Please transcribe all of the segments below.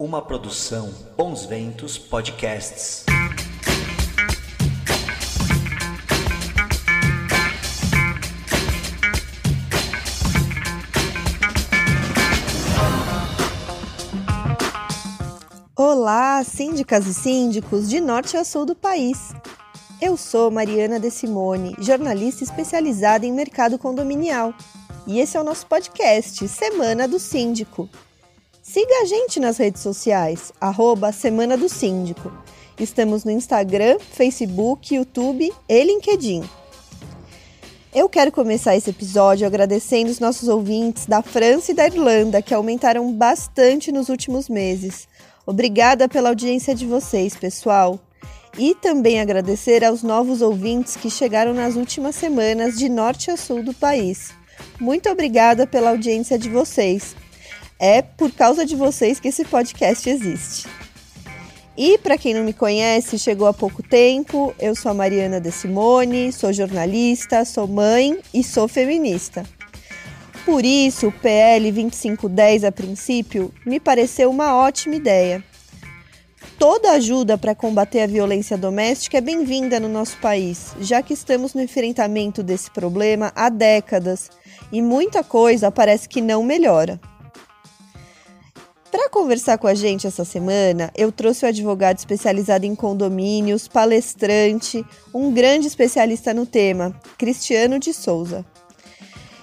Uma produção Bons Ventos Podcasts. Olá, síndicas e síndicos de norte a sul do país. Eu sou Mariana De Simone, jornalista especializada em mercado condominial. E esse é o nosso podcast, Semana do Síndico. Siga a gente nas redes sociais, arroba Semana do Síndico. Estamos no Instagram, Facebook, YouTube e LinkedIn. Eu quero começar esse episódio agradecendo os nossos ouvintes da França e da Irlanda, que aumentaram bastante nos últimos meses. Obrigada pela audiência de vocês, pessoal. E também agradecer aos novos ouvintes que chegaram nas últimas semanas de norte a sul do país. Muito obrigada pela audiência de vocês. É por causa de vocês que esse podcast existe. E para quem não me conhece, chegou há pouco tempo, eu sou a Mariana De Simone, sou jornalista, sou mãe e sou feminista. Por isso, o PL 2510 a princípio me pareceu uma ótima ideia. Toda ajuda para combater a violência doméstica é bem-vinda no nosso país, já que estamos no enfrentamento desse problema há décadas e muita coisa parece que não melhora. Para conversar com a gente essa semana, eu trouxe o advogado especializado em condomínios, palestrante, um grande especialista no tema, Cristiano de Souza.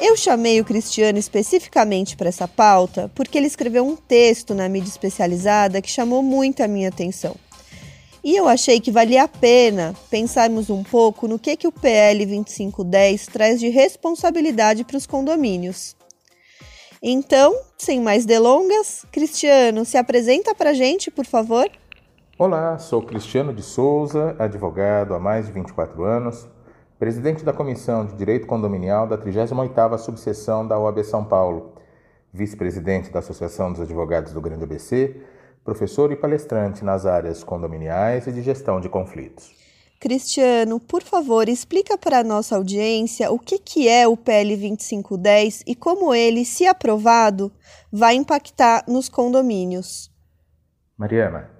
Eu chamei o Cristiano especificamente para essa pauta porque ele escreveu um texto na mídia especializada que chamou muito a minha atenção. E eu achei que valia a pena pensarmos um pouco no que, que o PL 2510 traz de responsabilidade para os condomínios. Então, sem mais delongas, Cristiano, se apresenta para a gente, por favor. Olá, sou Cristiano de Souza, advogado há mais de 24 anos, presidente da Comissão de Direito Condominial da 38ª Subseção da OAB São Paulo, vice-presidente da Associação dos Advogados do Grande ABC, professor e palestrante nas áreas condominiais e de gestão de conflitos. Cristiano, por favor, explica para a nossa audiência o que, que é o PL 2510 e como ele, se aprovado, vai impactar nos condomínios. Mariana,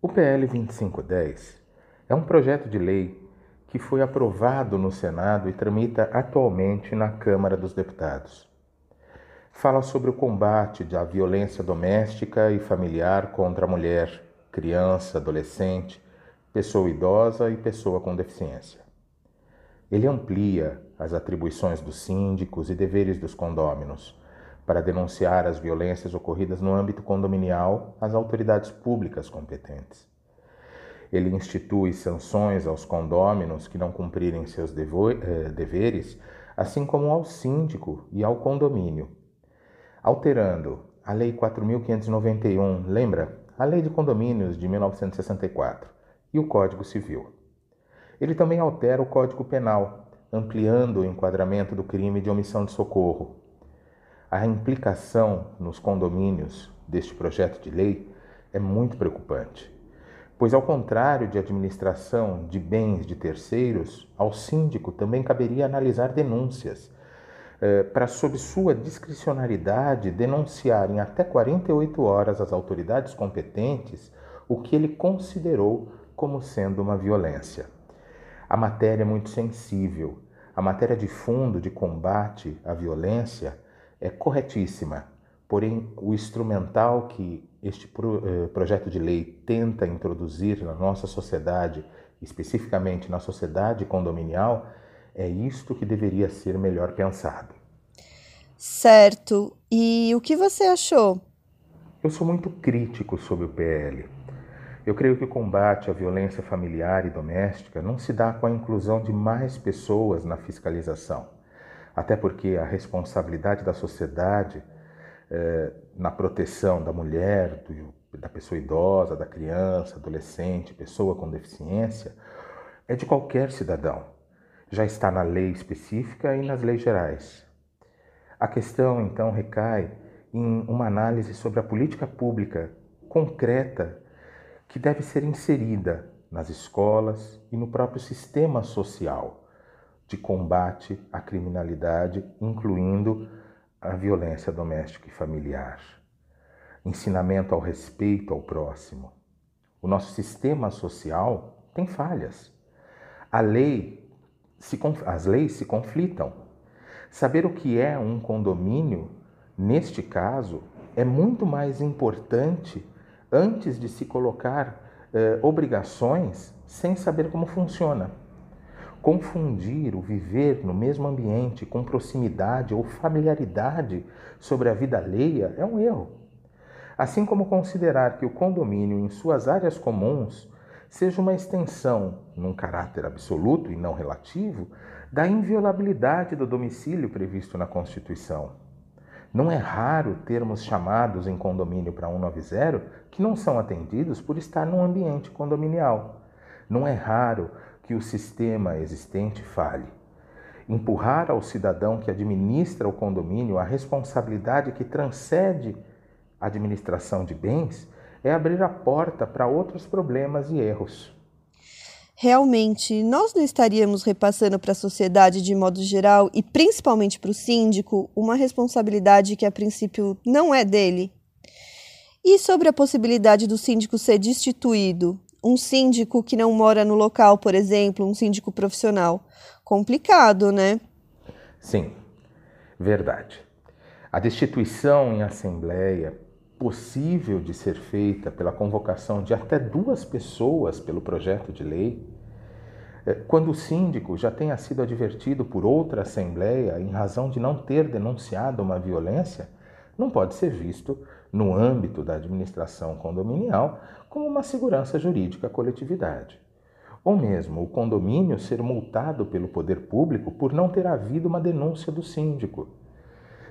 o PL 2510 é um projeto de lei que foi aprovado no Senado e tramita atualmente na Câmara dos Deputados. Fala sobre o combate à violência doméstica e familiar contra a mulher, criança, adolescente, pessoa idosa e pessoa com deficiência. Ele amplia as atribuições dos síndicos e deveres dos condôminos para denunciar as violências ocorridas no âmbito condominial às autoridades públicas competentes. Ele institui sanções aos condôminos que não cumprirem seus eh, deveres, assim como ao síndico e ao condomínio, alterando a Lei 4.591, lembra? A Lei de Condomínios de 1964 e o Código Civil. Ele também altera o Código Penal, ampliando o enquadramento do crime de omissão de socorro. A implicação nos condomínios deste projeto de lei é muito preocupante, pois, ao contrário de administração de bens de terceiros, ao síndico também caberia analisar denúncias eh, para, sob sua discricionariedade, denunciar em até 48 horas às autoridades competentes o que ele considerou como sendo uma violência. A matéria é muito sensível. A matéria de fundo de combate à violência é corretíssima, porém, o instrumental que este eh, projeto de lei tenta introduzir na nossa sociedade, especificamente na sociedade condominial, é isto que deveria ser melhor pensado. Certo. E o que você achou? Eu sou muito crítico sobre o PL. Eu creio que o combate à violência familiar e doméstica não se dá com a inclusão de mais pessoas na fiscalização, até porque a responsabilidade da sociedade eh, na proteção da mulher, do, da pessoa idosa, da criança, adolescente, pessoa com deficiência, é de qualquer cidadão. Já está na lei específica e nas leis gerais. A questão, então, recai em uma análise sobre a política pública concreta que deve ser inserida nas escolas e no próprio sistema social de combate à criminalidade, incluindo a violência doméstica e familiar. ensinamento ao respeito ao próximo. O nosso sistema social tem falhas. Lei se, as leis se conflitam. Saber o que é um condomínio, neste caso, é muito mais importante antes de se colocar eh, obrigações sem saber como funciona. Confundir o viver no mesmo ambiente com proximidade ou familiaridade sobre a vida alheia é um erro. Assim como considerar que o condomínio, em suas áreas comuns, seja uma extensão, num caráter absoluto e não relativo, da inviolabilidade do domicílio previsto na Constituição. Não é raro termos chamados em condomínio para 190 que não são atendidos por estar num ambiente condominial. Não é raro que o sistema existente falhe. Empurrar ao cidadão que administra o condomínio a responsabilidade que transcende a administração de bens é abrir a porta para outros problemas e erros. Realmente, nós não estaríamos repassando para a sociedade de modo geral e principalmente para o síndico uma responsabilidade que a princípio não é dele? E sobre a possibilidade do síndico ser destituído? Um síndico que não mora no local, por exemplo, um síndico profissional. Complicado, né? Sim, verdade. A destituição em assembleia, possível de ser feita pela convocação de até duas pessoas pelo projeto de lei, é, quando o síndico já tenha sido advertido por outra assembleia em razão de não ter denunciado uma violência, não pode ser visto, no âmbito da administração condominial, como uma segurança jurídica à coletividade. Ou mesmo o condomínio ser multado pelo poder público por não ter havido uma denúncia do síndico.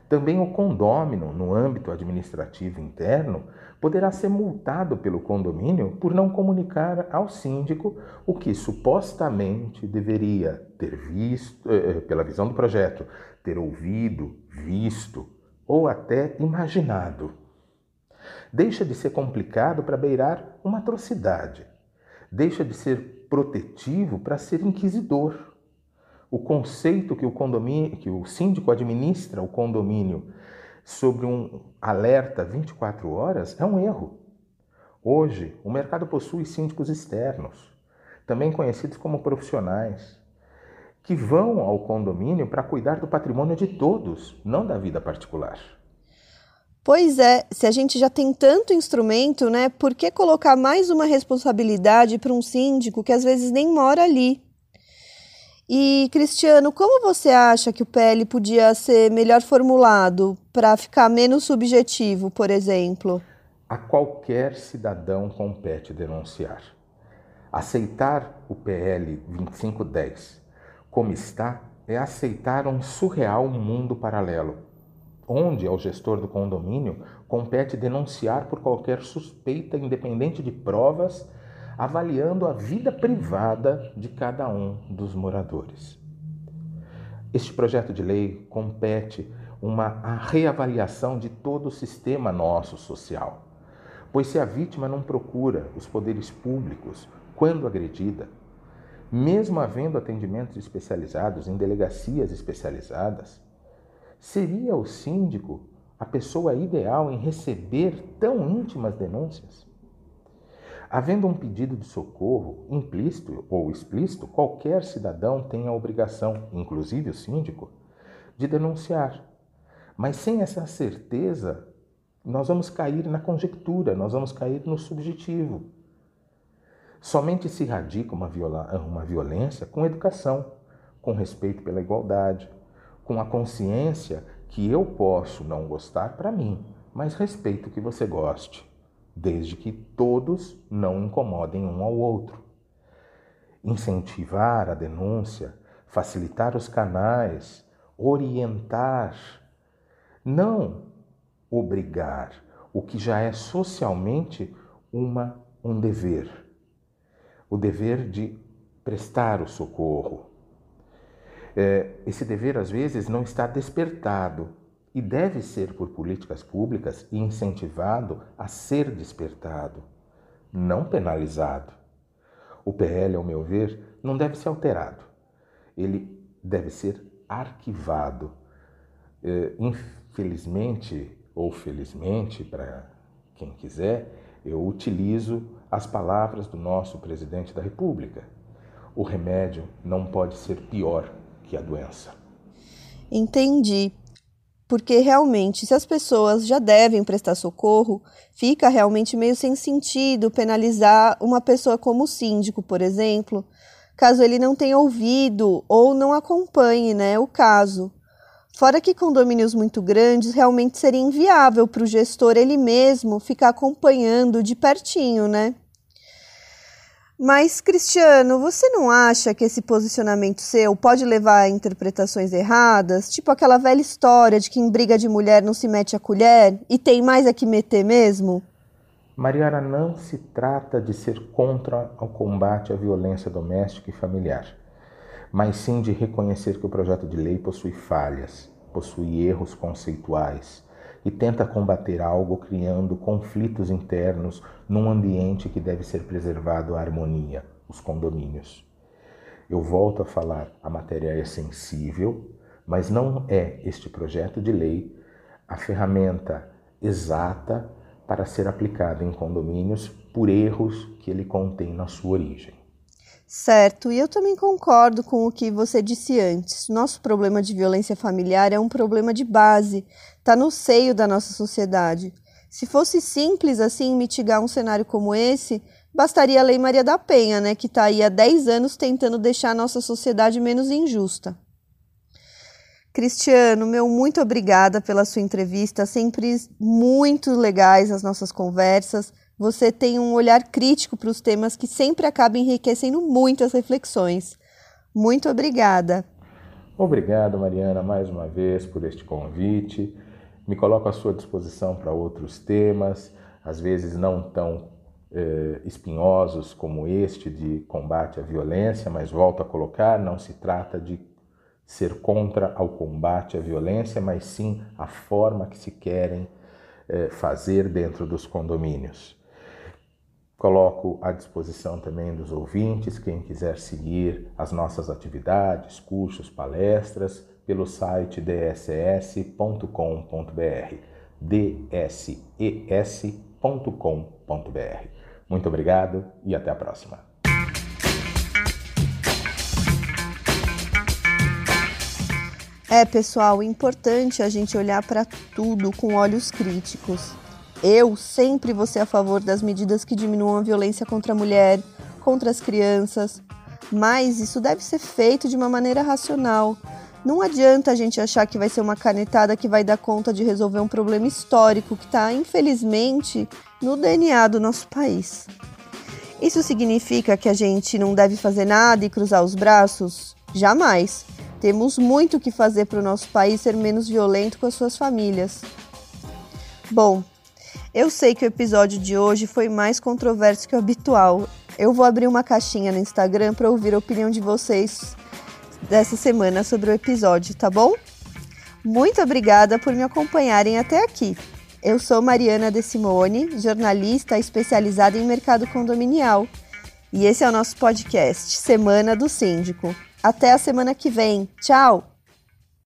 Também o condômino, no âmbito administrativo interno, poderá ser multado pelo condomínio por não comunicar ao síndico o que supostamente deveria ter visto, eh, eh, pela visão do projeto, ter ouvido, visto ou até imaginado. Deixa de ser complicado para beirar uma atrocidade. Deixa de ser protetivo para ser inquisidor o conceito que o condomínio, que o síndico administra o condomínio sobre um alerta 24 horas é um erro. Hoje, o mercado possui síndicos externos, também conhecidos como profissionais, que vão ao condomínio para cuidar do patrimônio de todos, não da vida particular. Pois é, se a gente já tem tanto instrumento, né, por que colocar mais uma responsabilidade para um síndico que às vezes nem mora ali? E, Cristiano, como você acha que o PL podia ser melhor formulado para ficar menos subjetivo, por exemplo? A qualquer cidadão compete denunciar. Aceitar o PL 2510 como está é aceitar um surreal mundo paralelo, onde ao gestor do condomínio compete denunciar por qualquer suspeita, independente de provas avaliando a vida privada de cada um dos moradores. Este projeto de lei compete uma reavaliação de todo o sistema nosso social, pois se a vítima não procura os poderes públicos quando agredida, mesmo havendo atendimentos especializados em delegacias especializadas, seria o síndico a pessoa ideal em receber tão íntimas denúncias? Havendo um pedido de socorro, implícito ou explícito, qualquer cidadão tem a obrigação, inclusive o síndico, de denunciar. Mas sem essa certeza, nós vamos cair na conjectura, nós vamos cair no subjetivo. Somente se radica uma, uma violência com educação, com respeito pela igualdade, com a consciência que eu posso não gostar para mim, mas respeito que você goste desde que todos não incomodem um ao outro. Incentivar a denúncia, facilitar os canais, orientar, não obrigar, o que já é socialmente uma, um dever. O dever de prestar o socorro. É, esse dever, às vezes, não está despertado e deve ser por políticas públicas incentivado a ser despertado, não penalizado. O PL, ao meu ver, não deve ser alterado. Ele deve ser arquivado. É, infelizmente ou felizmente para Quem quiser, eu utilizo as palavras do nosso presidente da República. O remédio não pode ser pior que a doença. Entendi. Porque realmente, se as pessoas já devem prestar socorro, fica realmente meio sem sentido penalizar uma pessoa como o síndico, por exemplo, caso ele não tenha ouvido ou não acompanhe né, o caso. Fora que condomínios muito grandes realmente seria inviável para o gestor ele mesmo ficar acompanhando de pertinho, né? Mas, Cristiano, você não acha que esse posicionamento seu pode levar a interpretações erradas? Tipo aquela velha história de que em briga de mulher não se mete a colher e tem mais a que meter mesmo? Mariana, não se trata de ser contra o combate à violência doméstica e familiar, mas sim de reconhecer que o projeto de lei possui falhas, possui erros conceituais e tenta combater algo criando conflitos internos num ambiente que deve ser preservado a harmonia, os condomínios. Eu volto a falar, a matéria é sensível, mas não é este projeto de lei a ferramenta exata para ser aplicada em condomínios por erros que ele contém na sua origem. Certo, e eu também concordo com o que você disse antes. Nosso problema de violência familiar é um problema de base, está no seio da nossa sociedade. Se fosse simples assim mitigar um cenário como esse, bastaria a Lei Maria da Penha, né, que está aí há 10 anos tentando deixar a nossa sociedade menos injusta. Cristiano, meu muito obrigada pela sua entrevista, sempre muito legais as nossas conversas. Você tem um olhar crítico para os temas que sempre acaba enriquecendo muito as reflexões. Muito obrigada. Obrigado, Mariana, mais uma vez por este convite. Me coloco à sua disposição para outros temas, às vezes não tão eh, espinhosos como este de combate à violência, mas volto a colocar: não se trata de ser contra ao combate à violência, mas sim a forma que se querem eh, fazer dentro dos condomínios. Coloco à disposição também dos ouvintes, quem quiser seguir as nossas atividades, cursos, palestras, pelo site dss.com.br, dses.com.br. Muito obrigado e até a próxima. É, pessoal, importante a gente olhar para tudo com olhos críticos. Eu sempre vou ser a favor das medidas que diminuam a violência contra a mulher, contra as crianças, mas isso deve ser feito de uma maneira racional. Não adianta a gente achar que vai ser uma canetada que vai dar conta de resolver um problema histórico que está, infelizmente, no DNA do nosso país. Isso significa que a gente não deve fazer nada e cruzar os braços? Jamais. Temos muito que fazer para o nosso país ser menos violento com as suas famílias. Bom, eu sei que o episódio de hoje foi mais controverso que o habitual. Eu vou abrir uma caixinha no Instagram para ouvir a opinião de vocês dessa semana sobre o episódio, tá bom? Muito obrigada por me acompanharem até aqui. Eu sou Mariana De Simone, jornalista especializada em mercado condominial. E esse é o nosso podcast, Semana do Síndico. Até a semana que vem. Tchau!